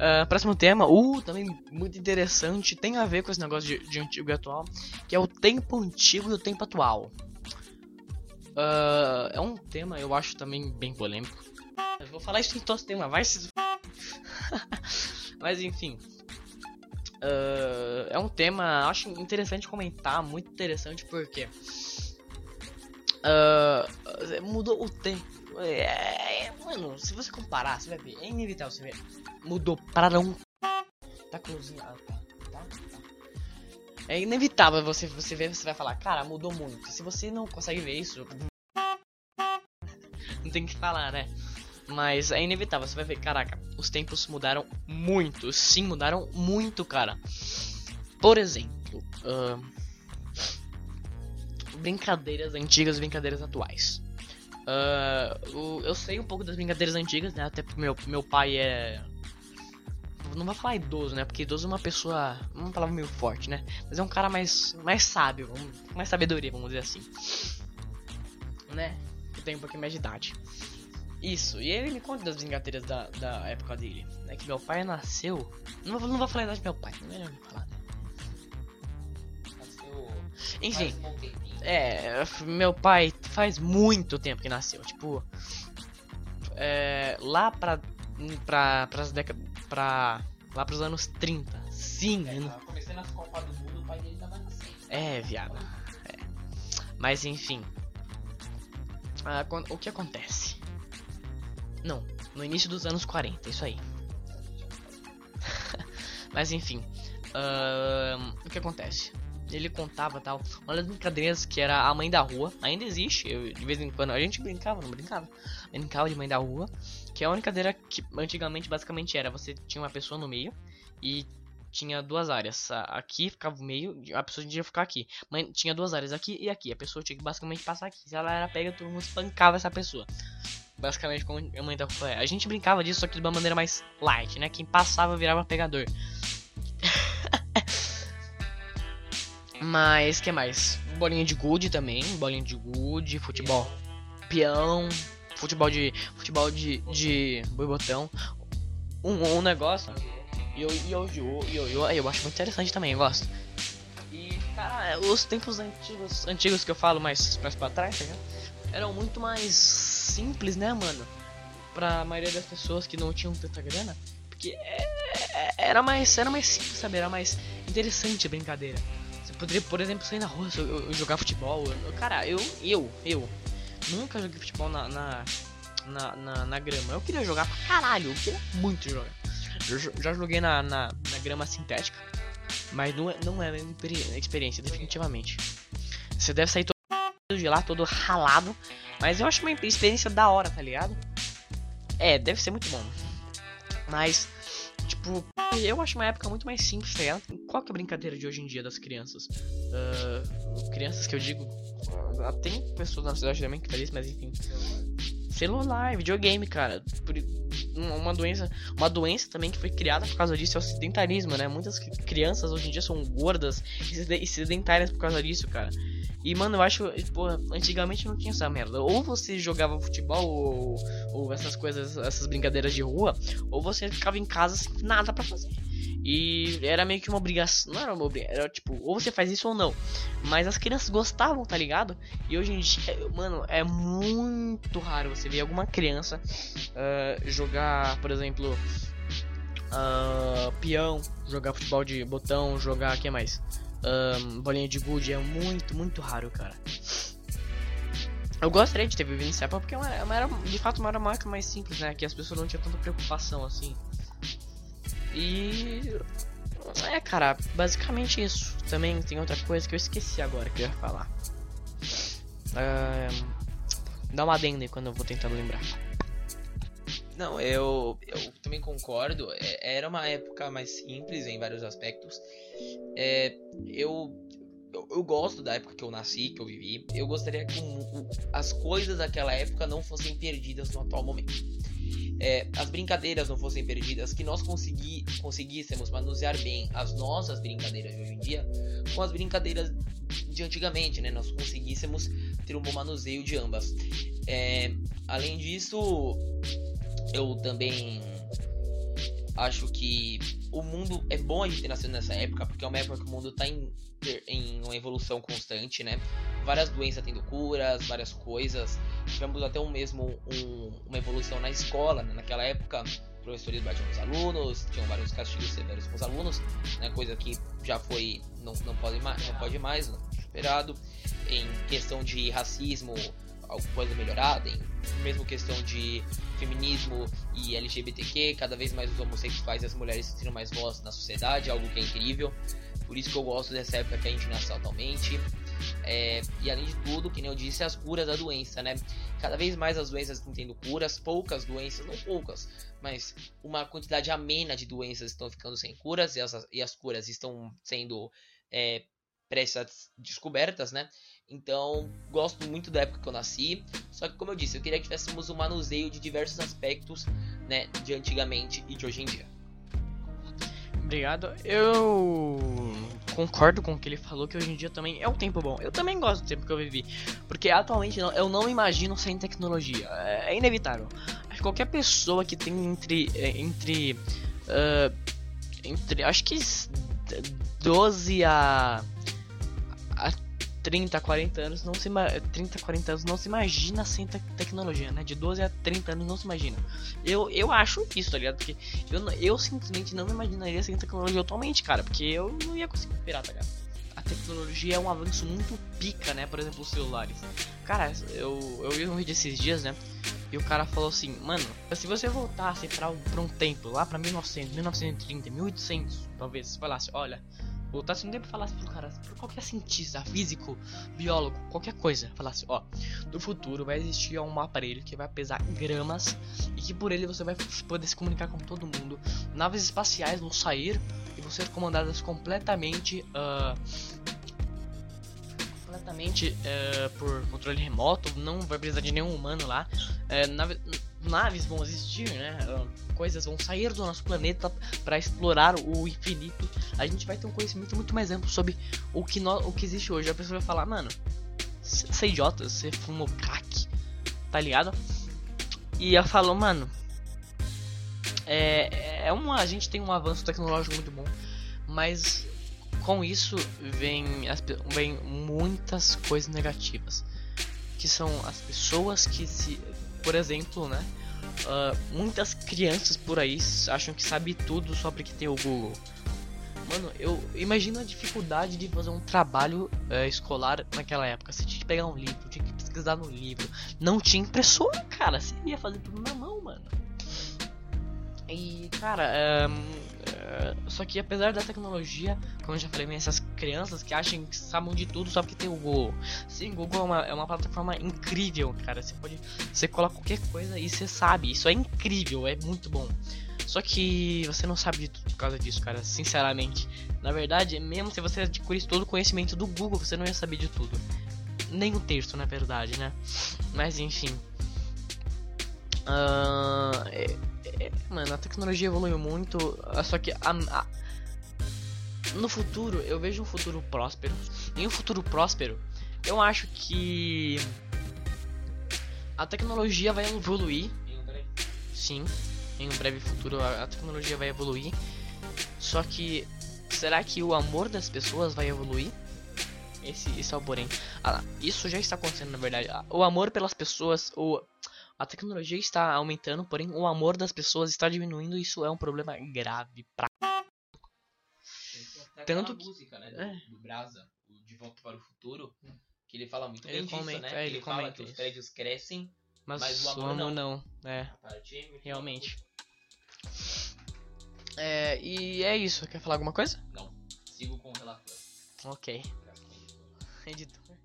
Uh, próximo tema, uh, também muito interessante, tem a ver com esse negócio de, de antigo e atual, que é o tempo antigo e o tempo atual. Uh, é um tema, eu acho também bem polêmico. Eu vou falar isso em todos os temas, vai se. Mas enfim. Uh, é um tema, acho interessante comentar, muito interessante porque. Uh, mudou o tempo. É, é, mano, se você comparar, você vai ver, é inevitável você ver. Mudou para um. Tá cozinhado, tá, tá, tá. É inevitável você, você ver, você vai falar, cara, mudou muito. Se você não consegue ver isso, não tem que falar, né? Mas é inevitável, você vai ver, caraca, os tempos mudaram muito. Sim, mudaram muito, cara. Por exemplo, uh, brincadeiras antigas e brincadeiras atuais. Uh, eu sei um pouco das brincadeiras antigas, né? Até porque meu, meu pai é. Não vou falar idoso, né? Porque idoso é uma pessoa. Uma palavra meio forte, né? Mas é um cara mais, mais sábio, mais sabedoria, vamos dizer assim. Né? Que tem um pouquinho mais de idade. Isso, e ele me conta das brincadeiras da, da época dele. É que meu pai nasceu. Não vou, não vou falar a idade do meu pai, não é melhor falar, né? Nasceu. Enfim. É, meu pai faz muito tempo que nasceu. Tipo. É, lá pra. pra. pras décadas. Pra. lá pros anos 30. Sim, é, né? Comecei nas Copas do Mundo, o pai dele tava nascendo. É, viado. É. Mas enfim. Ah, o que acontece? Não, no início dos anos 40, isso aí. Mas enfim, uh, o que acontece? Ele contava tal, uma das brincadeiras que era a mãe da rua, ainda existe, eu, de vez em quando a gente brincava, não brincava, brincava de mãe da rua, que é a brincadeira que antigamente basicamente era, você tinha uma pessoa no meio e tinha duas áreas. Aqui ficava o meio, a pessoa tinha que ficar aqui. Mas tinha duas áreas aqui e aqui. A pessoa tinha que basicamente passar aqui. Se ela era pega, todo mundo espancava essa pessoa. Basicamente como a mãe da é. A gente brincava disso, só que de uma maneira mais light, né? Quem passava virava pegador. Mas, que mais? Bolinha de gude também, bolinha de gude, futebol, peão, futebol de futebol de de botão. Um, um negócio Yo-Yo, Yo-Yo, eu acho muito interessante também, eu gosto. E, cara, os tempos antigos, antigos que eu falo mais, mais pra trás, tá Eram muito mais simples, né, mano? Pra maioria das pessoas que não tinham tanta grana. Porque é, é, era mais, era mais simples, sabe? Era mais interessante a brincadeira. Poderia, por exemplo, sair na rua, eu, eu jogar futebol. Eu, cara, eu, eu, eu nunca joguei futebol na na, na, na, na, grama. Eu queria jogar pra caralho, eu queria muito jogar. Eu já joguei na, na, na grama sintética, mas não é, não é a mesma experiência, definitivamente. Você deve sair todo de lá, todo ralado, mas eu acho uma experiência da hora, tá ligado? É, deve ser muito bom. Mas, tipo, eu acho uma época muito mais simples, tá ligado? Qual que é a brincadeira de hoje em dia das crianças? Uh, crianças que eu digo. Tem pessoas na cidade também que fazem isso, mas enfim. Celular, videogame, cara. Uma doença, uma doença também que foi criada por causa disso é o sedentarismo, né? Muitas crianças hoje em dia são gordas e sedentárias por causa disso, cara. E, mano, eu acho, pô, antigamente não tinha essa merda. Ou você jogava futebol ou, ou essas coisas, essas brincadeiras de rua, ou você ficava em casa sem nada para fazer. E era meio que uma obrigação. Não era uma obrigação. Era tipo, ou você faz isso ou não. Mas as crianças gostavam, tá ligado? E hoje em dia, mano, é muito raro você ver alguma criança uh, jogar, por exemplo, uh, peão, jogar futebol de botão, jogar. O que mais? Um, bolinha de gude. É muito, muito raro, cara. Eu gostaria de ter vivido em Sepa porque é uma, é uma era, de fato, uma era marca mais simples, né? Que as pessoas não tinham tanta preocupação assim. E. É, cara, basicamente isso. Também tem outra coisa que eu esqueci agora que eu ia falar. dá uma adenda quando eu vou tentando lembrar. Não, eu, eu também concordo. É, era uma época mais simples em vários aspectos. É, eu, eu, eu, gosto da época que eu nasci, que eu vivi. Eu gostaria que as coisas daquela época não fossem perdidas no atual momento é, as brincadeiras não fossem perdidas, que nós consegui, conseguíssemos manusear bem as nossas brincadeiras de hoje em dia com as brincadeiras de antigamente, né? Nós conseguíssemos ter um bom manuseio de ambas. É, além disso, eu também acho que o mundo é bom a gente ter nascido nessa época, porque é uma época que o mundo tá em, em uma evolução constante, né? Várias doenças tendo curas, várias coisas. Tivemos até um mesmo um, uma evolução na escola, né? naquela época professores batiam nos alunos, tinham vários castigos severos com os alunos, né, coisa que já foi, não, não, pode, mais, não pode mais, não, superado. Em questão de racismo, alguma coisa melhorada, em mesmo questão de feminismo e LGBTQ, cada vez mais os homossexuais e as mulheres tendo mais voz na sociedade, algo que é incrível. Por isso que eu gosto dessa época que a gente nasceu atualmente. É, e além de tudo, que nem eu disse, as curas da doença, né? Cada vez mais as doenças estão tendo curas, poucas doenças, não poucas, mas uma quantidade amena de doenças estão ficando sem curas e as, e as curas estão sendo é, prestes descobertas, né? Então, gosto muito da época que eu nasci. Só que, como eu disse, eu queria que tivéssemos um manuseio de diversos aspectos, né, de antigamente e de hoje em dia. Obrigado. Eu concordo com o que ele falou, que hoje em dia também é um tempo bom. Eu também gosto do tempo que eu vivi. Porque atualmente eu não imagino sem tecnologia. É inevitável. Qualquer pessoa que tem entre. É, entre. Uh, entre. Acho que 12 a. a 30, 40 anos não se 30, 40 anos não se imagina sem te tecnologia, né? De 12 a 30 anos não se imagina. Eu, eu acho isso, tá ligado? Porque eu, eu simplesmente não me imaginaria sem tecnologia atualmente, cara, porque eu não ia conseguir operar, tá ligado? A tecnologia é um avanço muito pica, né? Por exemplo, os celulares. Cara, eu, eu vi um vídeo esses dias, né? E o cara falou assim, mano, se você voltasse pra, pra um tempo, lá pra 1900, 1930, 1800, talvez, falasse, olha, voltasse no tempo e falasse pro cara, pro qualquer cientista, físico, biólogo, qualquer coisa, falasse, ó, no futuro vai existir um aparelho que vai pesar gramas e que por ele você vai poder se comunicar com todo mundo. Naves espaciais vão sair e vão ser comandadas completamente, uh, completamente uh, por controle remoto, não vai precisar de nenhum humano lá. Uh, nave, naves vão existir, né? Coisas vão sair do nosso planeta para explorar o infinito. A gente vai ter um conhecimento muito mais amplo sobre o que, no, o que existe hoje. A pessoa vai falar, mano, você é idiota, você fumou crack, tá ligado? E ela falou, mano, é, é uma, a gente tem um avanço tecnológico muito bom, mas com isso vem, vem muitas coisas negativas, que são as pessoas que se por exemplo, né? Uh, muitas crianças por aí acham que sabe tudo só porque tem o Google. Mano, eu imagino a dificuldade de fazer um trabalho uh, escolar naquela época. Você tinha que pegar um livro, tinha que pesquisar no livro. Não tinha impressora, cara. Você ia fazer tudo na mão, mano. E, cara, um, Uh, só que apesar da tecnologia, como eu já falei, essas crianças que acham que sabem de tudo só porque tem o Google. Sim, o Google é uma, é uma plataforma incrível, cara. Você pode. Você coloca qualquer coisa e você sabe. Isso é incrível, é muito bom. Só que você não sabe de tudo por causa disso, cara. Sinceramente. Na verdade, mesmo se você adquirisse todo o conhecimento do Google, você não ia saber de tudo. Nem um terço, na verdade, né? Mas enfim. Uh, é, é, mano, a tecnologia evoluiu muito. Só que a, a, no futuro, eu vejo um futuro próspero. Em um futuro próspero, eu acho que a tecnologia vai evoluir. Sim, em um breve futuro a, tecnologia vai evoluir. Só que será que o amor das pessoas vai evoluir? Esse, esse é o porém. Ah, isso já está acontecendo na verdade. O amor pelas pessoas, o a tecnologia está aumentando, porém o amor das pessoas está diminuindo. Isso é um problema grave pra. Tanto que. música, né, do, é. do Brasa, o De Volta para o Futuro, que ele fala muito ele bem comenta, disso, né? É, ele, ele fala que isso. os prédios crescem, mas, mas o amor não. não. É. Realmente. É, e é isso. Quer falar alguma coisa? Não. Sigo com o relator. Ok. Editor.